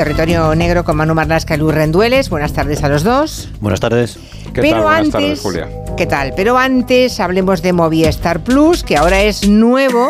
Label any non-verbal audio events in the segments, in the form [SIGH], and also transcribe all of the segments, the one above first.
Territorio Negro con Manu Marlasca y Luis Rendueles. Buenas tardes a los dos. Buenas tardes. ¿Qué Pero tal? Buenas antes, tardes, Julia. ¿qué tal? Pero antes hablemos de Movistar Plus, que ahora es nuevo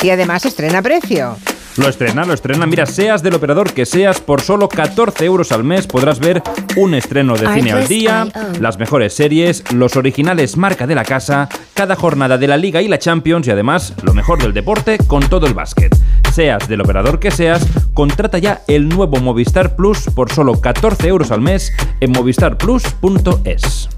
y además estrena precio. Lo estrena, lo estrena. Mira, seas del operador que seas, por solo 14 euros al mes podrás ver un estreno de cine al día, las mejores series, los originales marca de la casa, cada jornada de la Liga y la Champions y además lo mejor del deporte con todo el básquet. Seas del operador que seas, contrata ya el nuevo Movistar Plus por solo 14 euros al mes en movistarplus.es.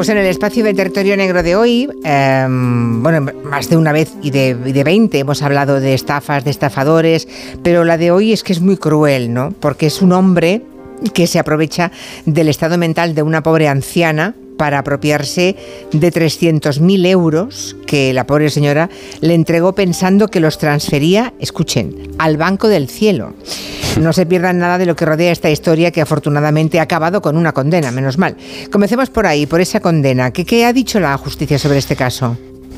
Pues en el espacio de Territorio Negro de hoy, eh, bueno, más de una vez y de, y de 20 hemos hablado de estafas, de estafadores, pero la de hoy es que es muy cruel, ¿no? Porque es un hombre que se aprovecha del estado mental de una pobre anciana para apropiarse de 300.000 euros que la pobre señora le entregó pensando que los transfería, escuchen, al Banco del Cielo. No se pierdan nada de lo que rodea esta historia que afortunadamente ha acabado con una condena, menos mal. Comencemos por ahí, por esa condena. ¿Qué, qué ha dicho la justicia sobre este caso?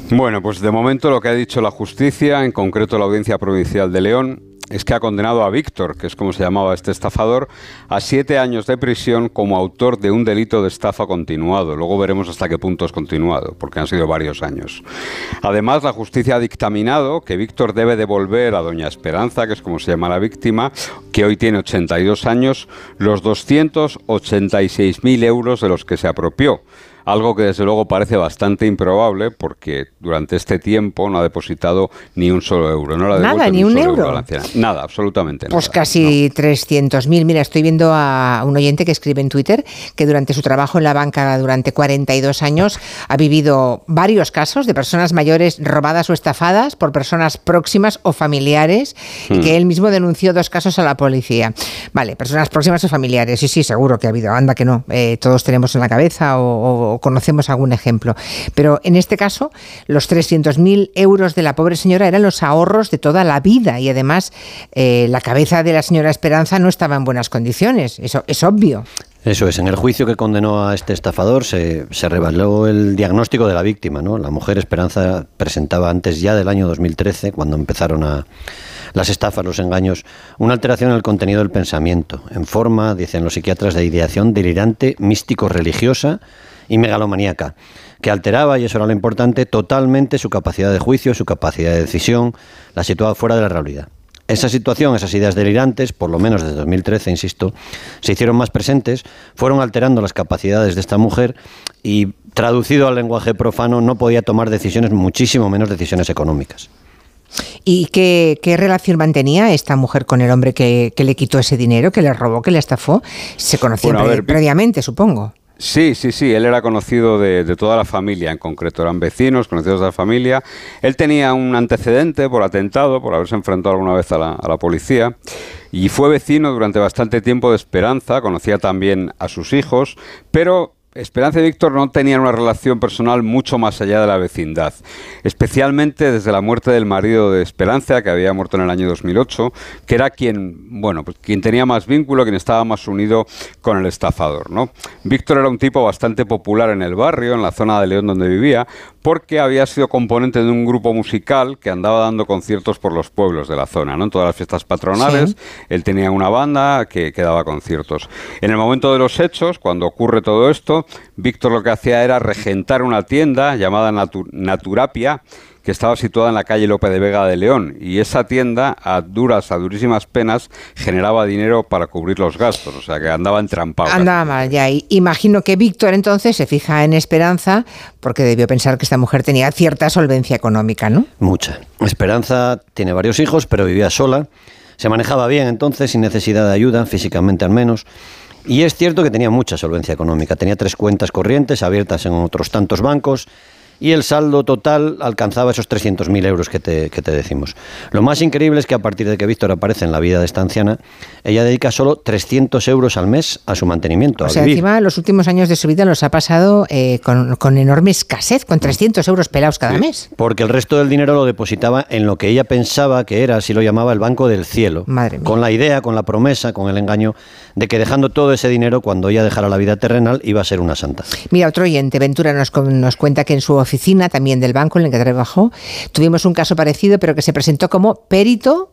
Bueno, pues de momento lo que ha dicho la justicia, en concreto la Audiencia Provincial de León, es que ha condenado a Víctor, que es como se llamaba este estafador, a siete años de prisión como autor de un delito de estafa continuado. Luego veremos hasta qué punto es continuado, porque han sido varios años. Además, la justicia ha dictaminado que Víctor debe devolver a doña Esperanza, que es como se llama la víctima, que hoy tiene 82 años, los 286.000 euros de los que se apropió algo que desde luego parece bastante improbable porque durante este tiempo no ha depositado ni un solo euro. No le ha Nada, ni un euro. la. Nada, absolutamente Pues nada. casi 300.000. Mira, estoy viendo a un oyente que escribe en Twitter que durante su trabajo en la banca durante 42 años ha vivido varios casos de personas mayores robadas o estafadas por personas próximas o familiares y que él mismo denunció dos casos a la policía. Vale, personas próximas o familiares. Sí, sí, seguro que ha habido. Anda que no. Eh, todos tenemos en la cabeza o, o conocemos algún ejemplo. Pero en este caso, los 300.000 euros de la pobre señora eran los ahorros de toda la vida y además eh, la cabeza de la señora Esperanza no estaba en buenas condiciones. Eso es obvio. Eso es, en el juicio que condenó a este estafador se, se reveló el diagnóstico de la víctima. ¿no? La mujer Esperanza presentaba antes ya del año 2013, cuando empezaron a, las estafas, los engaños, una alteración en el contenido del pensamiento, en forma, dicen los psiquiatras, de ideación delirante, místico-religiosa y megalomaníaca, que alteraba, y eso era lo importante, totalmente su capacidad de juicio, su capacidad de decisión, la situaba fuera de la realidad. Esa situación, esas ideas delirantes, por lo menos desde 2013, insisto, se hicieron más presentes, fueron alterando las capacidades de esta mujer y, traducido al lenguaje profano, no podía tomar decisiones, muchísimo menos decisiones económicas. ¿Y qué, qué relación mantenía esta mujer con el hombre que, que, le quitó ese dinero, que le robó, que le estafó? Se conocían Bueno, a pre- ver, previamente, supongo. Sí, sí, sí, él era conocido de, toda la familia, en concreto eran vecinos, conocidos de la familia. Él tenía un antecedente por atentado, por haberse enfrentado alguna vez a la, a la policía, y fue vecino durante bastante tiempo de Esperanza, conocía también a sus hijos, pero Esperanza y Víctor no tenían una relación personal mucho más allá de la vecindad, especialmente desde la muerte del marido de Esperanza, que había muerto en el año 2008, que era quien, bueno, pues quien tenía más vínculo, quien estaba más unido con el estafador, ¿no? Víctor era un tipo bastante popular en el barrio, en la zona de León donde vivía, porque había sido componente de un grupo musical que andaba dando conciertos por los pueblos de la zona, ¿no? En todas las fiestas patronales, Sí. él tenía una banda que, que daba conciertos. En el momento de los hechos, cuando ocurre todo esto, Víctor lo que hacía era regentar una tienda llamada Natu- Naturapia, que estaba situada en la calle Lope de Vega de León. Y esa tienda, a duras, a durísimas penas, generaba dinero para cubrir los gastos. O sea, que andaba entrampado. Andaba mal ya. Y imagino que Víctor entonces se fija en Esperanza porque debió pensar que esta mujer tenía cierta solvencia económica, ¿no? Mucha. Esperanza tiene varios hijos, pero vivía sola. Se manejaba bien entonces, sin necesidad de ayuda, físicamente al menos. Y es cierto que tenía mucha solvencia económica. Tenía tres cuentas corrientes abiertas en otros tantos bancos y el saldo total alcanzaba esos 300.000 euros que te, que te decimos. Lo más increíble es que a partir de que Víctor aparece en la vida de esta anciana, ella dedica solo 300 euros al mes a su mantenimiento, O a sea, vivir. encima los últimos años de su vida los ha pasado eh, con, con enorme escasez, con 300 euros pelados cada mes. Porque el resto del dinero lo depositaba en lo que ella pensaba que era, así lo llamaba, el Banco del Cielo. Madre mía. Con la idea, con la promesa, con el engaño de que dejando todo ese dinero, cuando ella dejara la vida terrenal, iba a ser una santa. Mira, otro oyente, Ventura, nos, nos cuenta que en su oficina, también del banco en el que trabajó, tuvimos un caso parecido, pero que se presentó como perito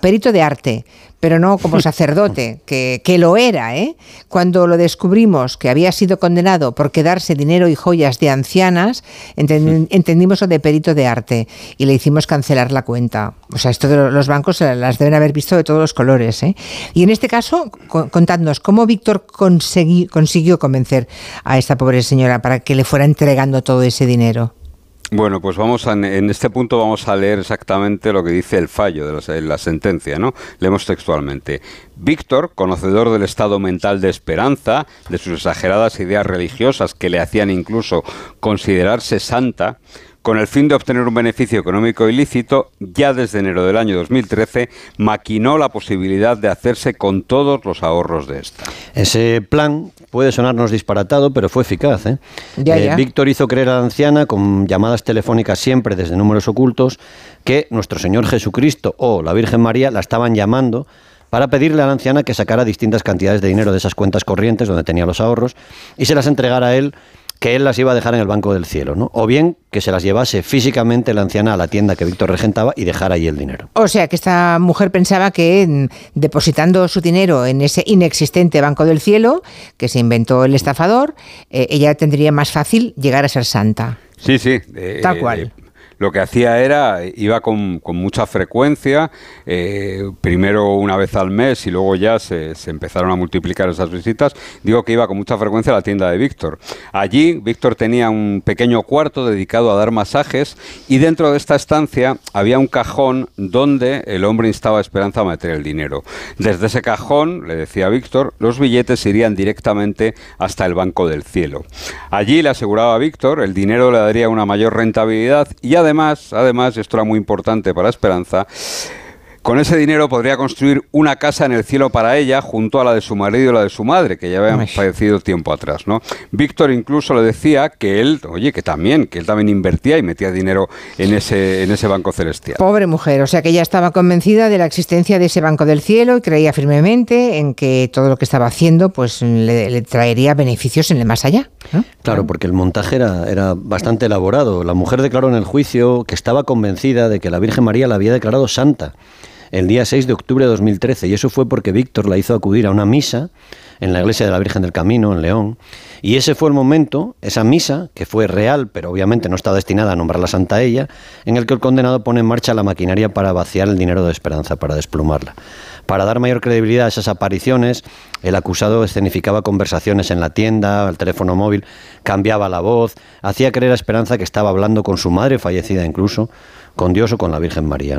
perito de arte, pero no como [LAUGHS] sacerdote, que, que, lo era. ¿eh? Cuando lo descubrimos que había sido condenado por quedarse dinero y joyas de ancianas, entendimos lo de perito de arte y le hicimos cancelar la cuenta. O sea, esto de los bancos las deben haber visto de todos los colores. ¿eh? Y en este caso, contadnos, ¿cómo Víctor consiguió convencer a esta pobre señora para que le fuera entregando todo ese dinero? Bueno, pues vamos a, en este punto vamos a leer exactamente lo que dice el fallo de la, sentencia, ¿no? Leemos textualmente. Víctor, conocedor del estado mental de Esperanza, de sus exageradas ideas religiosas que le hacían incluso considerarse santa, con el fin de obtener un beneficio económico ilícito, ya desde enero del año 2013 maquinó la posibilidad de hacerse con todos los ahorros de esta. Ese plan puede sonarnos disparatado, pero fue eficaz. ¿eh? eh Víctor hizo creer a la anciana, con llamadas telefónicas siempre desde números ocultos, que nuestro Señor Jesucristo o la Virgen María la estaban llamando para pedirle a la anciana que sacara distintas cantidades de dinero de esas cuentas corrientes donde tenía los ahorros y se las entregara a él que él las iba a dejar en el Banco del Cielo, ¿no? O bien que se las llevase físicamente la anciana a la tienda que Víctor regentaba y dejara ahí el dinero. O sea, que esta mujer pensaba que mm, depositando su dinero en ese inexistente Banco del Cielo, que se inventó el estafador, eh, ella tendría más fácil llegar a ser santa. Sí, sí. Eh, Tal cual. Lo que hacía era, iba con, mucha frecuencia, eh, primero una vez al mes y luego ya se, empezaron a multiplicar esas visitas. Digo que iba con mucha frecuencia a la tienda de Víctor. Allí Víctor tenía un pequeño cuarto dedicado a dar masajes y dentro de esta estancia había un cajón donde el hombre instaba a Esperanza a meter el dinero. Desde ese cajón, le decía Víctor, los billetes irían directamente hasta el Banco del Cielo. Allí le aseguraba Víctor, el dinero le daría una mayor rentabilidad y además además, además, esto era muy importante para Esperanza, con ese dinero podría construir una casa en el cielo para ella, junto a la de su marido y la de su madre, que ya habían fallecido tiempo atrás, ¿no? Víctor incluso le decía que él, oye, que también, que él también invertía y metía dinero en ese, en ese banco celestial. Pobre mujer, o sea que ella estaba convencida de la existencia de ese banco del cielo y creía firmemente en que todo lo que estaba haciendo, pues le, traería beneficios en el más allá. Claro, porque el montaje era, era bastante elaborado. La mujer declaró en el juicio que estaba convencida de que la Virgen María la había declarado santa el día 6 de octubre de 2013 y eso fue porque Víctor la hizo acudir a una misa en la iglesia de la Virgen del Camino, en León, y ese fue el momento, esa misa, que fue real, pero obviamente no está destinada a nombrarla santa ella, en el que el condenado pone en marcha la maquinaria para vaciar el dinero de esperanza, para desplumarla. Para dar mayor credibilidad a esas apariciones, el acusado escenificaba conversaciones en la tienda, al teléfono móvil, cambiaba la voz, hacía creer a Esperanza que estaba hablando con su madre fallecida incluso, con Dios o con la Virgen María.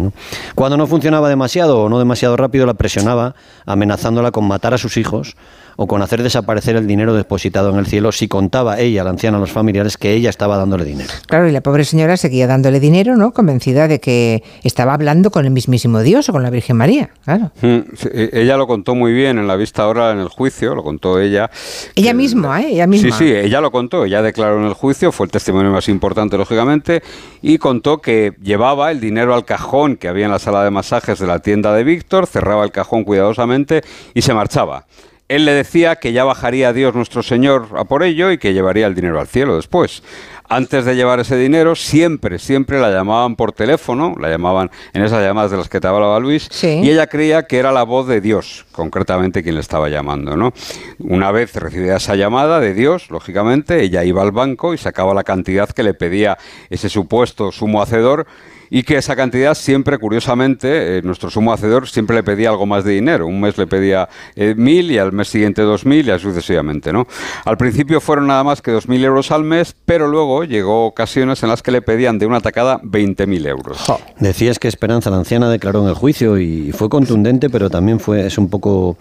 Cuando no funcionaba demasiado o no demasiado rápido, la presionaba, amenazándola con matar a sus hijos o con hacer desaparecer el dinero depositado en el cielo si contaba ella, la anciana, a los familiares que ella estaba dándole dinero. Claro, y la pobre señora seguía dándole dinero, ¿no? Convencida de que estaba hablando con el mismísimo Dios o con la Virgen María, claro. Mm, e, ella lo contó muy bien en la vista ahora en el juicio, lo contó ella. Ella misma, ¿eh? Ella misma. Sí, sí, ella lo contó, ella declaró en el juicio, fue el testimonio más importante, lógicamente, y contó que llevaba el dinero al cajón que había en la sala de masajes de la tienda de Víctor, cerraba el cajón cuidadosamente y se marchaba él le decía que ya bajaría a Dios nuestro Señor a por ello y que llevaría el dinero al cielo después. Antes de llevar ese dinero, siempre, siempre la llamaban por teléfono, la llamaban en esas llamadas de las que te hablaba Luis, y ella creía que era la voz de Dios, concretamente quien le estaba llamando, ¿no? Una vez recibida esa llamada de Dios, lógicamente, ella iba al banco y sacaba la cantidad que le pedía ese supuesto sumo hacedor y que esa cantidad siempre, curiosamente, eh, nuestro sumo hacedor siempre le pedía algo más de dinero. Un mes le pedía eh, mil y al mes siguiente dos mil y así sucesivamente, ¿no? Al principio fueron nada más que dos mil euros al mes, pero luego llegó ocasiones en las que le pedían de una tacada veinte mil euros. Decías que Esperanza, la anciana, declaró en el juicio y fue contundente, pero también fue es un poco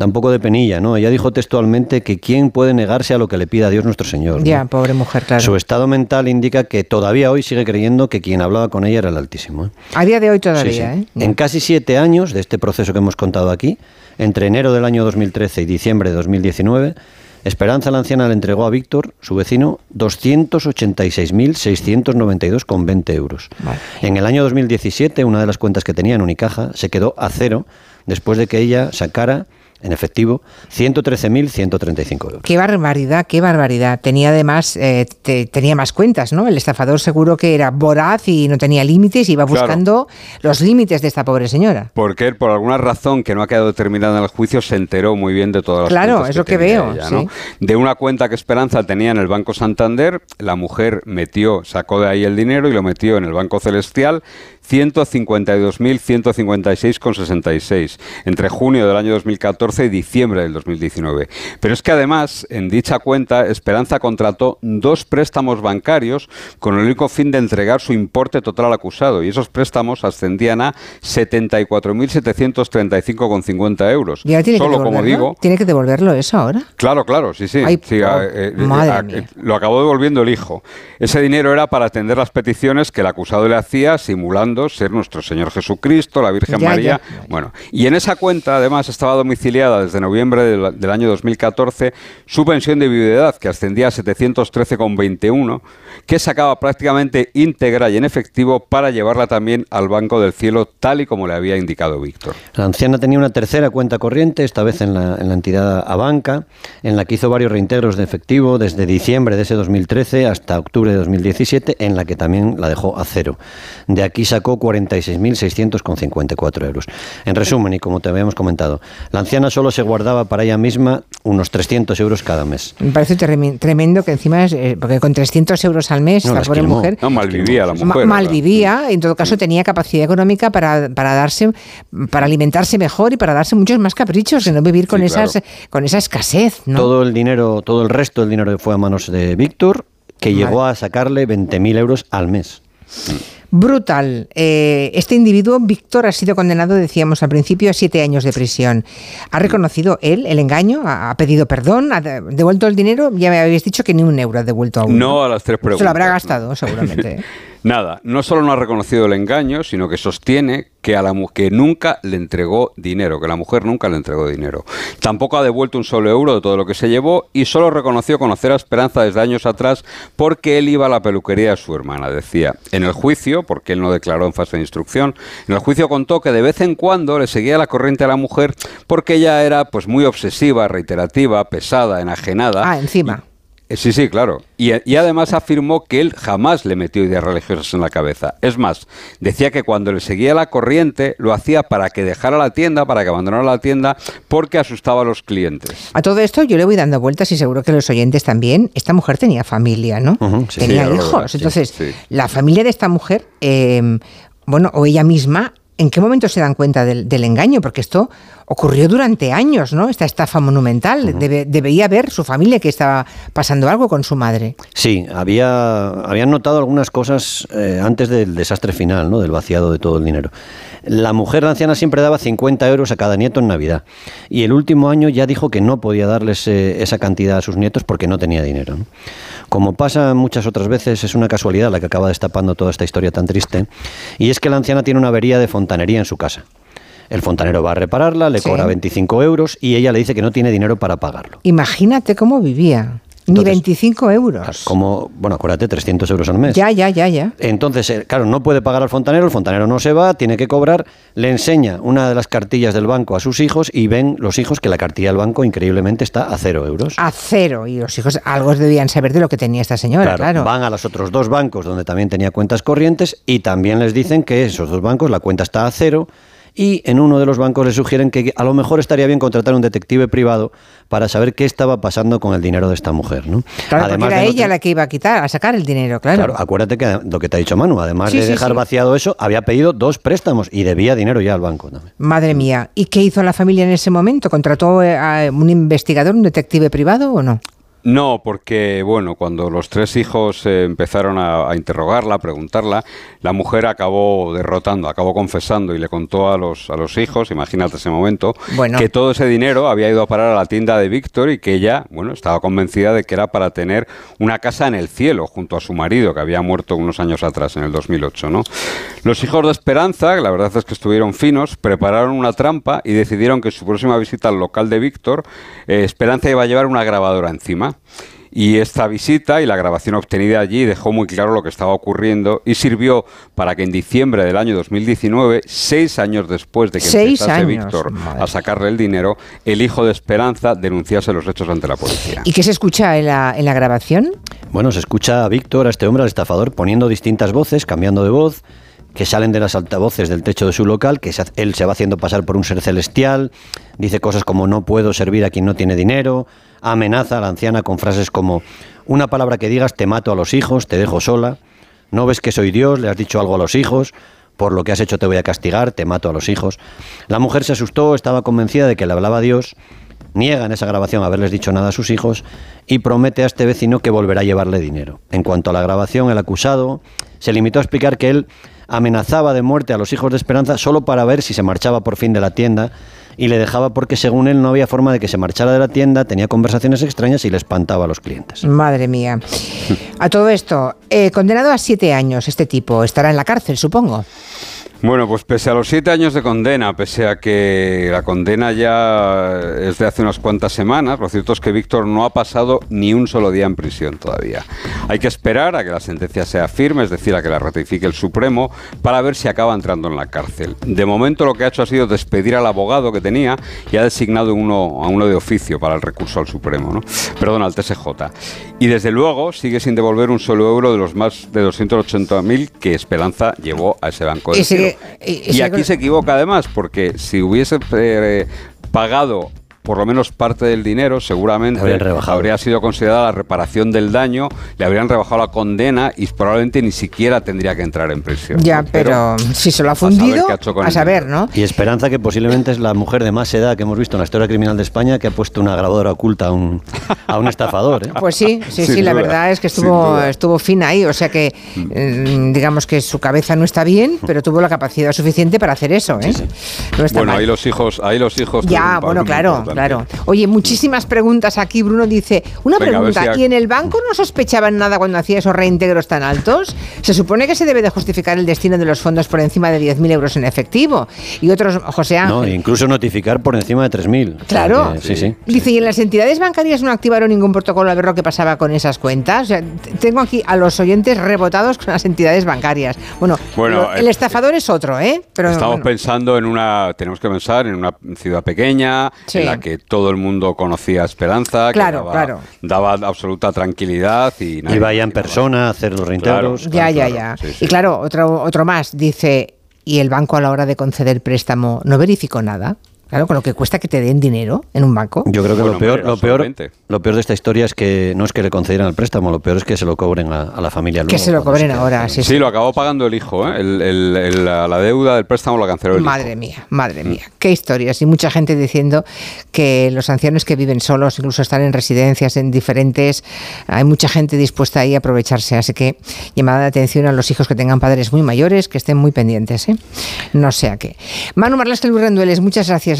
da un poco de penilla, ¿no? Ella dijo textualmente que quién puede negarse a lo que le pida Dios nuestro Señor. Ya, pobre mujer, claro. Su estado mental indica que todavía hoy sigue creyendo que quien hablaba con ella era el Altísimo. ¿eh? A día de hoy todavía, ¿eh? En casi siete años de este proceso que hemos contado aquí, entre enero del año 2013 y diciembre de 2019, Esperanza la anciana le entregó a Víctor, su vecino, 286.692,20 euros. En el año 2017, una de las cuentas que tenía en Unicaja se quedó a cero después de que ella sacara en efectivo 113.135 euros. Qué barbaridad, qué barbaridad. Tenía además, eh, tenía más cuentas, ¿no? El estafador seguro que era voraz y no tenía límites, iba buscando los límites de esta pobre señora. Porque él, por alguna razón que no ha quedado determinada en el juicio, se enteró muy bien de todas las Claro, es lo que, veo. De una cuenta que Esperanza tenía en el Banco Santander, la mujer metió, sacó de ahí el dinero y lo metió en el Banco Celestial 152.156,66 entre junio del año 2014 y diciembre del 2019. Pero es que además, en dicha cuenta, Esperanza contrató dos préstamos bancarios con el único fin de entregar su importe total al acusado y esos préstamos ascendían a 74.735,50 euros. ¿Y tiene Solo, que como digo... ¿Tiene que devolverlo eso ahora? Claro, claro, sí, sí. sí eh, eh, lo acabó devolviendo el hijo. Ese dinero era para atender las peticiones que el acusado le hacía simulando ser nuestro Señor Jesucristo, la Virgen María. Bueno, y en esa cuenta además estaba desde noviembre del, año 2014 su pensión de viudedad, que ascendía a 713,21, que sacaba prácticamente íntegra y en efectivo para llevarla también al Banco del Cielo, tal y como le había indicado Víctor. La anciana tenía una tercera cuenta corriente, esta vez en la, en la entidad Abanca, en la que hizo varios reintegros de efectivo desde diciembre de ese 2013 hasta octubre de 2017, en la que también la dejó a cero. De aquí sacó 46.654 euros. En resumen, y como te habíamos comentado, la anciana solo se guardaba para ella misma unos 300 euros cada mes. Me parece tremendo que encima, es, eh, porque con 300 euros al mes, la pobre mujer... No, malvivía la mujer. malvivía, en todo caso tenía capacidad económica para, para, darse, para alimentarse mejor y para darse muchos más caprichos, y no vivir con, esas, con esa escasez. Todo el dinero, todo el resto del dinero fue a manos de Víctor, que llegó a sacarle 20.000 euros al mes. Brutal. Eh, este individuo, Víctor, ha sido condenado, decíamos al principio, a siete años de prisión. ¿Ha reconocido él el engaño? ¿Ha, pedido perdón? ¿Ha devuelto el dinero? Ya me habéis dicho que ni un euro ha devuelto aún. No, a las tres preguntas. Se lo habrá gastado, seguramente. [LAUGHS] Nada, no solo no ha reconocido el engaño, sino que sostiene que a la que nunca le entregó dinero, que la mujer nunca le entregó dinero. Tampoco ha devuelto un solo euro de todo lo que se llevó y solo reconoció conocer a Esperanza desde años atrás porque él iba a la peluquería de su hermana, decía. En el juicio, porque él no declaró en fase de instrucción, en el juicio contó que de vez en cuando le seguía la corriente a la mujer porque ella era pues muy obsesiva, reiterativa, pesada, enajenada. Ah, encima. Sí, sí, claro. Y, además afirmó que él jamás le metió ideas religiosas en la cabeza. Es más, decía que cuando le seguía la corriente lo hacía para que dejara la tienda, para que abandonara la tienda, porque asustaba a los clientes. A todo esto yo le voy dando vueltas y seguro que los oyentes también. Esta mujer tenía familia, ¿no? tenía hijos. Entonces, la familia de esta mujer, eh, bueno, o ella misma ¿En qué momento se dan cuenta del, engaño? Porque esto ocurrió durante años, ¿no? Esta estafa monumental. debería ver su familia que estaba pasando algo con su madre. Sí, había, habían notado algunas cosas eh, antes del desastre final, ¿no? Del vaciado de todo el dinero. La mujer anciana siempre daba 50 euros a cada nieto en Navidad. Y el último año ya dijo que no podía darles eh, esa cantidad a sus nietos porque no tenía dinero. Como pasa muchas otras veces, es una casualidad la que acaba destapando toda esta historia tan triste, y es que la anciana tiene una avería de fontanería en su casa. El fontanero va a repararla, le cobra 25 euros y ella le dice que no tiene dinero para pagarlo. Imagínate cómo vivía. Ni 25 euros. Como, bueno, acuérdate, 300 euros al mes. Ya, ya, ya, ya. Entonces, eh, claro, no puede pagar al fontanero, el fontanero no se va, tiene que cobrar, le enseña una de las cartillas del banco a sus hijos y ven los hijos que la cartilla del banco increíblemente está a cero euros. A cero. Y los hijos algo debían saber de lo que tenía esta señora, claro. Van a los otros dos bancos donde también tenía cuentas corrientes y también les dicen que esos dos bancos la cuenta está a cero y en uno de los bancos le sugieren que a lo mejor estaría bien contratar un detective privado para saber qué estaba pasando con el dinero de esta mujer. ¿no? Claro, además era ella la que iba a quitar, a sacar el dinero, claro. Claro, acuérdate que lo que te ha dicho Manu, además de dejar vaciado eso, había pedido dos préstamos y debía dinero ya al banco también. Madre mía, ¿y qué hizo la familia en ese momento? ¿Contrató a un investigador, un detective privado o no? No, porque bueno, cuando los tres hijos eh, empezaron a, interrogarla, a preguntarla, la mujer acabó derrotando, acabó confesando y le contó a los, a los hijos, imagínate ese momento, que todo ese dinero había ido a parar a la tienda de Víctor y que ella, bueno, estaba convencida de que era para tener una casa en el cielo junto a su marido, que había muerto unos años atrás, en el 2008, ¿no? Los hijos de Esperanza, la verdad es que estuvieron finos, prepararon una trampa y decidieron que su próxima visita al local de Víctor, eh, Esperanza iba a llevar una grabadora encima. Y esta visita y la grabación obtenida allí dejó muy claro lo que estaba ocurriendo y sirvió para que en diciembre del año 2019, seis años después de que empezase Víctor a sacarle el dinero, el hijo de Esperanza denunciase los hechos ante la policía. ¿Y qué se escucha en la, en la grabación? Bueno, se escucha a Víctor, a este hombre, al estafador, poniendo distintas voces, cambiando de voz que salen de las altavoces del techo de su local, que él se va haciendo pasar por un ser celestial, dice cosas como no puedo servir a quien no tiene dinero, amenaza a la anciana con frases como una palabra que digas te mato a los hijos, te dejo sola, no ves que soy Dios, le has dicho algo a los hijos, por lo que has hecho te voy a castigar, te mato a los hijos. La mujer se asustó, estaba convencida de que le hablaba a Dios, niega en esa grabación haberles dicho nada a sus hijos y promete a este vecino que volverá a llevarle dinero. En cuanto a la grabación, el acusado se limitó a explicar que él amenazaba de muerte a los hijos de Esperanza solo para ver si se marchaba por fin de la tienda y le dejaba porque según él no había forma de que se marchara de la tienda, tenía conversaciones extrañas y le espantaba a los clientes. Madre mía. A todo esto, eh, condenado a siete años este tipo, estará en la cárcel, supongo. Bueno, pues pese a los siete años de condena, pese a que la condena ya es de hace unas cuantas semanas, lo cierto es que Víctor no ha pasado ni un solo día en prisión todavía. Hay que esperar a que la sentencia sea firme, es decir, a que la ratifique el Supremo, para ver si acaba entrando en la cárcel. De momento lo que ha hecho ha sido despedir al abogado que tenía y ha designado uno, a uno de oficio para el recurso al Supremo, ¿no? perdón, al TSJ. Y desde luego sigue sin devolver un solo euro de los más de 280.000 que Esperanza llevó a ese banco de y, aquí se equivoca además, porque si hubiese eh, pagado por lo menos parte del dinero, seguramente habría sido considerada la reparación del daño, le habrían rebajado la condena y probablemente ni siquiera tendría que entrar en prisión. Ya, pero, si se lo ha fundido, a saber, ¿no? Y Esperanza, que posiblemente es la mujer de más edad que hemos visto en la historia criminal de España, que ha puesto una grabadora oculta a un, a un estafador. ¿eh? Pues sí, sí, sí, la verdad es que estuvo, estuvo fina ahí, o sea que mm, digamos que su cabeza no está bien, pero tuvo la capacidad suficiente para hacer eso. ¿eh? bueno, ahí los hijos, ahí los hijos. Ya, bueno, claro. Claro. Oye, muchísimas preguntas aquí. Bruno dice, una pregunta, ¿y en el banco no sospechaban nada cuando hacía esos reintegros tan altos? Se supone que se debe de justificar el destino de los fondos por encima de 10.000 euros en efectivo. Y otros, José Ángel... No, incluso notificar por encima de 3.000. Claro. sí, sí. Dice, ¿y en las entidades bancarias no activaron ningún protocolo a ver lo que pasaba con esas cuentas? O sea, tengo aquí a los oyentes rebotados con las entidades bancarias. Bueno, bueno el eh, estafador es otro, ¿eh? Pero, estamos pensando en una, tenemos que pensar en una ciudad pequeña, en la que todo el mundo conocía Esperanza, claro, que daba, daba, absoluta tranquilidad y nadie, vaya en persona a hacer los reintegros. ya, ya, ya. Y claro, otro, otro más, dice, ¿y el banco a la hora de conceder préstamo no verificó nada? Claro, con lo que cuesta que te den dinero en un banco. Yo creo que lo, peor, lo, peor, lo peor de esta historia es que no es que le concedieran el préstamo, lo peor es que se lo cobren a, la familia. que se lo cobren ahora, sí. Sí, lo acabó pagando el hijo. ¿eh? la deuda del préstamo la canceló el madre mía, madre mía. Qué historias. Y mucha gente diciendo que los ancianos que viven solos, incluso están en residencias en diferentes, hay mucha gente dispuesta ahí a aprovecharse. Así que llamada de atención a los hijos que tengan padres muy mayores, que estén muy pendientes. ¿eh? No sé a qué. Manu Marlasca Luis Rendueles, muchas gracias.